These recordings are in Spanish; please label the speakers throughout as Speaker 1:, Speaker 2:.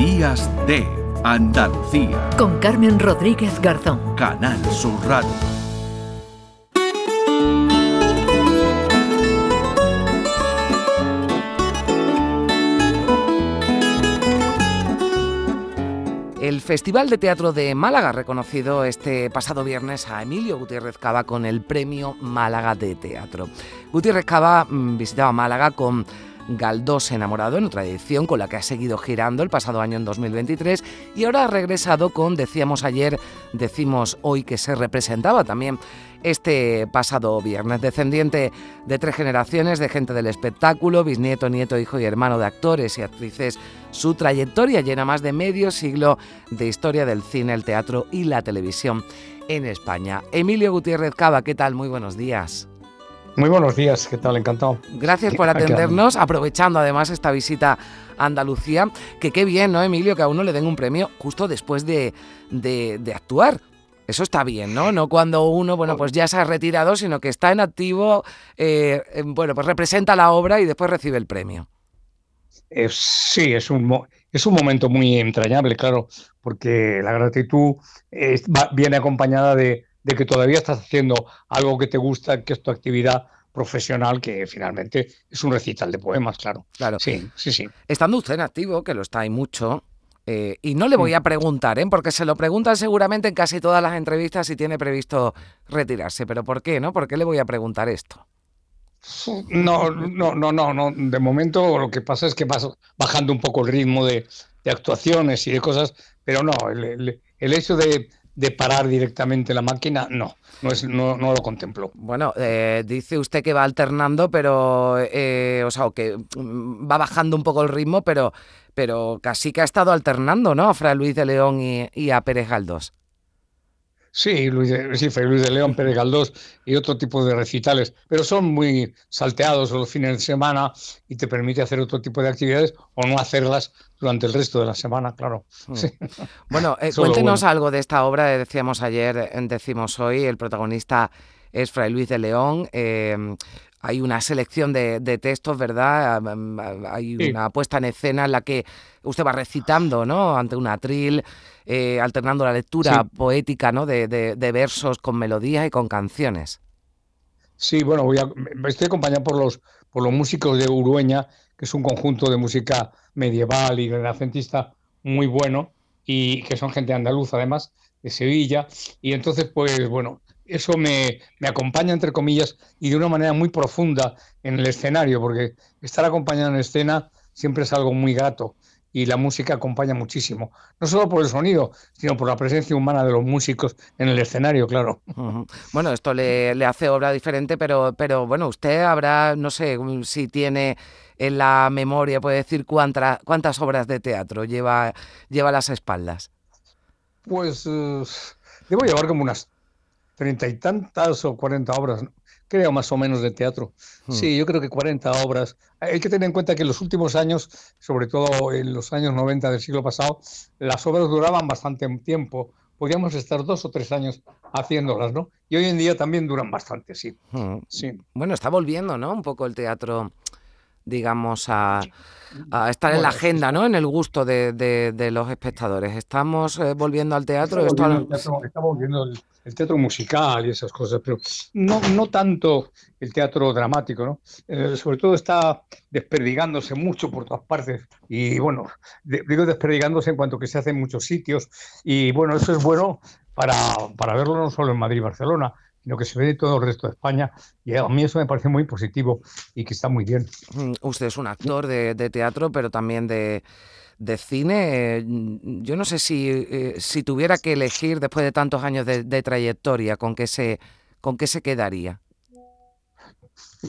Speaker 1: Días de Andalucía.
Speaker 2: Con Carmen Rodríguez Garzón.
Speaker 1: Canal Sur Radio.
Speaker 3: El Festival de Teatro de Málaga ha reconocido este pasado viernes a Emilio Gutiérrez Cava con el Premio Málaga de Teatro. Gutiérrez Cava mm, visitaba Málaga con Galdós enamorado en otra edición con la que ha seguido girando el pasado año en 2023 y ahora ha regresado con, decíamos ayer, decimos hoy que se representaba también este pasado viernes. Descendiente de tres generaciones de gente del espectáculo, bisnieto, nieto, hijo y hermano de actores y actrices, su trayectoria llena más de medio siglo de historia del cine, el teatro y la televisión en España. Emilio Gutiérrez Cava, ¿qué tal? Muy buenos días.
Speaker 4: Muy buenos días, ¿qué tal? Encantado.
Speaker 3: Gracias por atendernos, aprovechando además esta visita a Andalucía, que qué bien, ¿no, Emilio? Que a uno le den un premio justo después de, de, actuar. Eso está bien, ¿no? No cuando uno, bueno, pues ya se ha retirado, sino que está en activo, eh, bueno, pues representa la obra y después recibe el premio.
Speaker 4: Eh, sí, es un, es un momento muy entrañable, claro, porque la gratitud viene acompañada de, de que todavía estás haciendo algo que te gusta, que es tu actividad profesional, que finalmente es un recital de poemas, claro.
Speaker 3: Claro.
Speaker 4: Sí, sí, sí.
Speaker 3: Estando usted en activo, que lo está ahí mucho, eh, y no le voy mm. a preguntar, ¿eh? porque se lo preguntan seguramente en casi todas las entrevistas si tiene previsto retirarse. Pero ¿por qué, no? ¿Por qué le voy a preguntar esto?
Speaker 4: No, no, no, no, no. De momento lo que pasa es que vas bajando un poco el ritmo de, actuaciones y de cosas, pero no, el hecho de, de parar directamente la máquina, no, no, es, no, no lo contemplo.
Speaker 3: Bueno, eh, dice usted que va alternando, pero, eh, o sea, que mm, va bajando un poco el ritmo, pero, pero casi que ha estado alternando, ¿no? A Fray Luis de León y, y a Pérez Galdós.
Speaker 4: Sí, Luis de, sí, Luis de León, Pérez Galdós y otro tipo de recitales, pero son muy salteados los fines de semana y te permite hacer otro tipo de actividades o no hacerlas durante el resto de la semana, claro. Mm.
Speaker 3: Bueno, eh, cuéntenos algo de esta obra, decíamos ayer, decimos hoy, el protagonista es Fray Luis de León. Hay una selección de, textos, ¿verdad? Hay una puesta en escena en la que usted va recitando, ¿no? Ante un atril, eh, alternando la lectura poética, ¿no? De, de, versos con melodías y con canciones.
Speaker 4: Sí, bueno, voy a, estoy acompañado por los, por los músicos de Urueña, que es un conjunto de música medieval y renacentista muy bueno, y que son gente andaluza además, de Sevilla. Y entonces, pues bueno, eso me, acompaña, entre comillas, y de una manera muy profunda en el escenario, porque estar acompañado en escena siempre es algo muy grato y la música acompaña muchísimo, no solo por el sonido, sino por la presencia humana de los músicos en el escenario, claro.
Speaker 3: Bueno, esto le, hace obra diferente, pero, pero bueno, usted habrá, no sé si tiene en la memoria, puede decir cuántas, cuántas obras de teatro lleva, lleva a las espaldas.
Speaker 4: Pues eh, debo llevar como unas treinta y tantas o cuarenta obras, creo más o menos de teatro. Hmm. Sí, yo creo que cuarenta obras. Hay que tener en cuenta que en los últimos años, sobre todo en los años 90 del siglo pasado, las obras duraban bastante tiempo. Podíamos estar dos o tres años haciéndolas, ¿no? Y hoy en día también duran bastante, sí. Hmm. sí.
Speaker 3: Bueno, está volviendo, ¿no? Un poco el teatro digamos, a, estar en la agenda, ¿no? En el gusto de, los espectadores. Estamos eh, volviendo al teatro.
Speaker 4: Estamos volviendo, el, teatro musical y esas cosas, pero no, no tanto el teatro dramático, ¿no? Eh, sobre todo está desperdigándose mucho por todas partes. Y bueno, digo desperdigándose en cuanto que se hace en muchos sitios. Y bueno, eso es bueno para, para verlo no solo en Madrid y Barcelona, sino que se ve de todo el resto de España. Y a mí eso me parece muy positivo y que está muy bien.
Speaker 3: Mm, usted es un actor de, teatro, pero también de, cine. Yo no sé si, eh, si tuviera que elegir después de tantos años de, trayectoria, ¿con qué se, con qué se quedaría?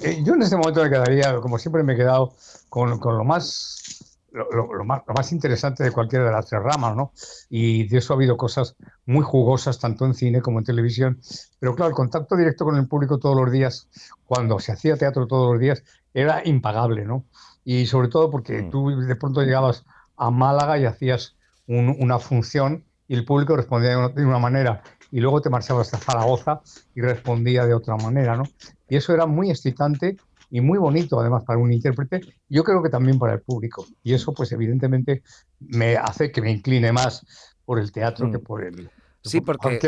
Speaker 4: Eh, yo en este momento me quedaría, como siempre me he quedado, con, con lo más lo, más, lo, más, interesante de cualquiera de las tres ramas, ¿no? Y de eso ha habido cosas muy jugosas, tanto en cine como en televisión. Pero claro, el contacto directo con el público todos los días, cuando se hacía teatro todos los días, era impagable, ¿no? Y sobre todo porque mm. tú de pronto llegabas a Málaga y hacías una función y el público respondía de una, manera y luego te marchabas a Zaragoza y respondía de otra manera, ¿no? Y eso era muy excitante y muy bonito además para un intérprete, yo creo que también para el público. Y eso pues evidentemente me hace que me incline más por el teatro que mm. por el...
Speaker 3: Sí, porque...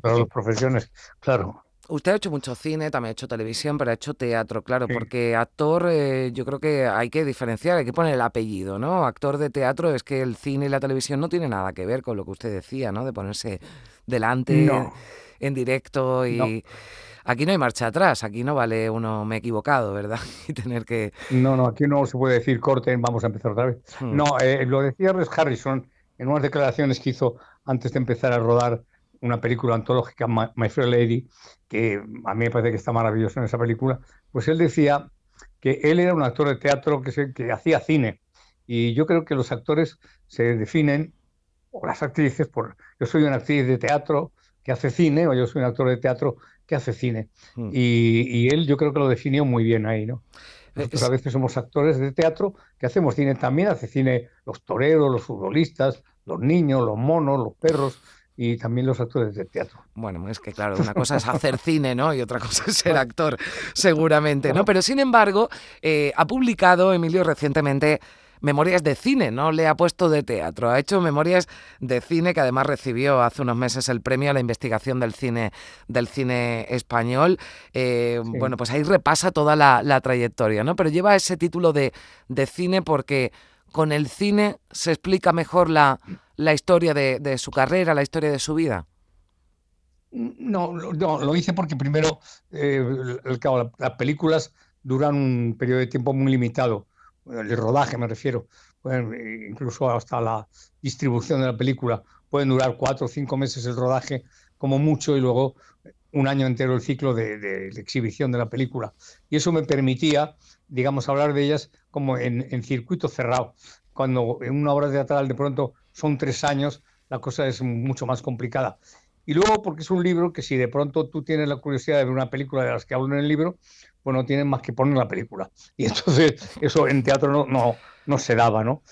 Speaker 4: Para las profesiones, claro.
Speaker 3: Usted ha hecho mucho cine, también ha hecho televisión, pero ha hecho teatro, claro, porque actor eh, yo creo que hay que diferenciar, hay que poner el apellido, ¿no? Actor de teatro es que el cine y la televisión no tienen nada que ver con lo que usted decía, ¿no? De ponerse delante en directo y... Aquí no hay marcha atrás, aquí no vale uno me he equivocado, ¿verdad? y tener que...
Speaker 4: No, no, aquí no se puede decir corte, vamos a empezar otra vez. Hmm. No, eh, lo decía Res Harrison en unas declaraciones que hizo antes de empezar a rodar una película antológica, My, Fair Lady, que a mí me parece que está maravillosa en esa película, pues él decía que él era un actor de teatro que, que hacía cine. Y yo creo que los actores se definen, o las actrices, por yo soy una actriz de teatro que hace cine, o yo soy un actor de teatro que hace cine. Hmm. Y, él yo creo que lo definió muy bien ahí, ¿no? Nosotros a veces somos actores de teatro que hacemos cine también, hace cine los toreros, los futbolistas, los niños, los monos, los perros y también los actores de teatro.
Speaker 3: Bueno, es que claro, una cosa es hacer cine, ¿no? Y otra cosa es ser actor, seguramente, ¿no? Pero sin embargo, eh, ha publicado Emilio recientemente memorias de cine, no le ha puesto de teatro, ha hecho memorias de cine que además recibió hace unos meses el premio a la investigación del cine del cine español. Eh, bueno, pues ahí repasa toda la, trayectoria, ¿no? Pero lleva ese título de, de cine porque con el cine se explica mejor la, la historia de, su carrera, la historia de su vida?
Speaker 4: No, no lo hice porque primero eh, las películas duran un periodo de tiempo muy limitado, el rodaje me refiero, incluso hasta la distribución de la película, pueden durar cuatro o cinco meses el rodaje como mucho y luego un año entero el ciclo de, de, exhibición de la película. Y eso me permitía, digamos, hablar de ellas como en, en circuito cerrado. Cuando en una obra teatral de pronto son tres años, la cosa es mucho más complicada. Y luego porque es un libro que si de pronto tú tienes la curiosidad de ver una película de las que hablo en el libro, pues no tienes más que poner la película. Y entonces eso en teatro no, no, no se daba, ¿no?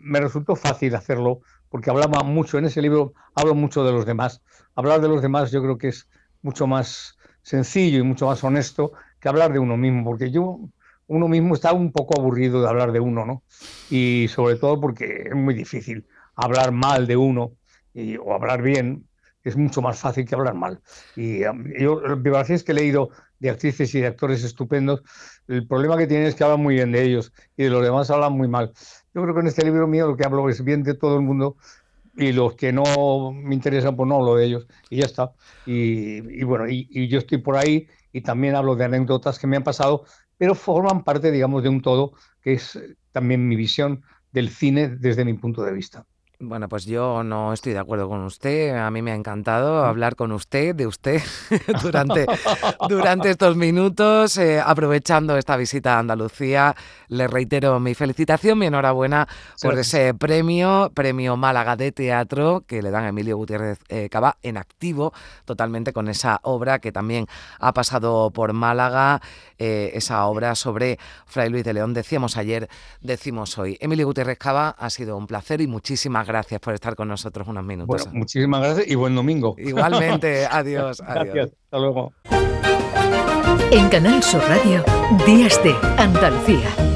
Speaker 4: Me resultó fácil hacerlo porque hablaba mucho, en ese libro hablo mucho de los demás. Hablar de los demás yo creo que es mucho más sencillo y mucho más honesto que hablar de uno mismo, porque yo uno mismo está un poco aburrido de hablar de uno, ¿no? Y sobre todo porque es muy difícil hablar mal de uno y, o hablar bien es mucho más fácil que hablar mal. Y um, yo, biografías que he leído de actrices y de actores estupendos, el problema que tienen es que hablan muy bien de ellos y de los demás hablan muy mal. Yo creo que en este libro mío lo que hablo es bien de todo el mundo y los que no me interesan, pues no hablo de ellos y ya está. Y, bueno, y, y, yo estoy por ahí y también hablo de anécdotas que me han pasado, pero forman parte, digamos, de un todo que es también mi visión del cine desde mi punto de vista.
Speaker 3: Bueno, pues yo no estoy de acuerdo con usted. A mí me ha encantado mm. hablar con usted, de usted, durante, durante estos minutos. Eh, aprovechando esta visita a Andalucía, le reitero mi felicitación, mi enhorabuena por ese premio, premio Málaga de Teatro, que le dan a Emilio Gutiérrez eh, Cava en activo, totalmente con esa obra que también ha pasado por Málaga, eh, esa obra sobre Fray Luis de León. Decíamos ayer, decimos hoy. Emilio Gutiérrez Cava, ha sido un placer y muchísimas gracias gracias por estar con nosotros unos minutos.
Speaker 4: Bueno, muchísimas gracias y buen domingo.
Speaker 3: Igualmente, adiós.
Speaker 4: Gracias, hasta luego.
Speaker 2: En Canal Sur Radio, Días de Andalucía.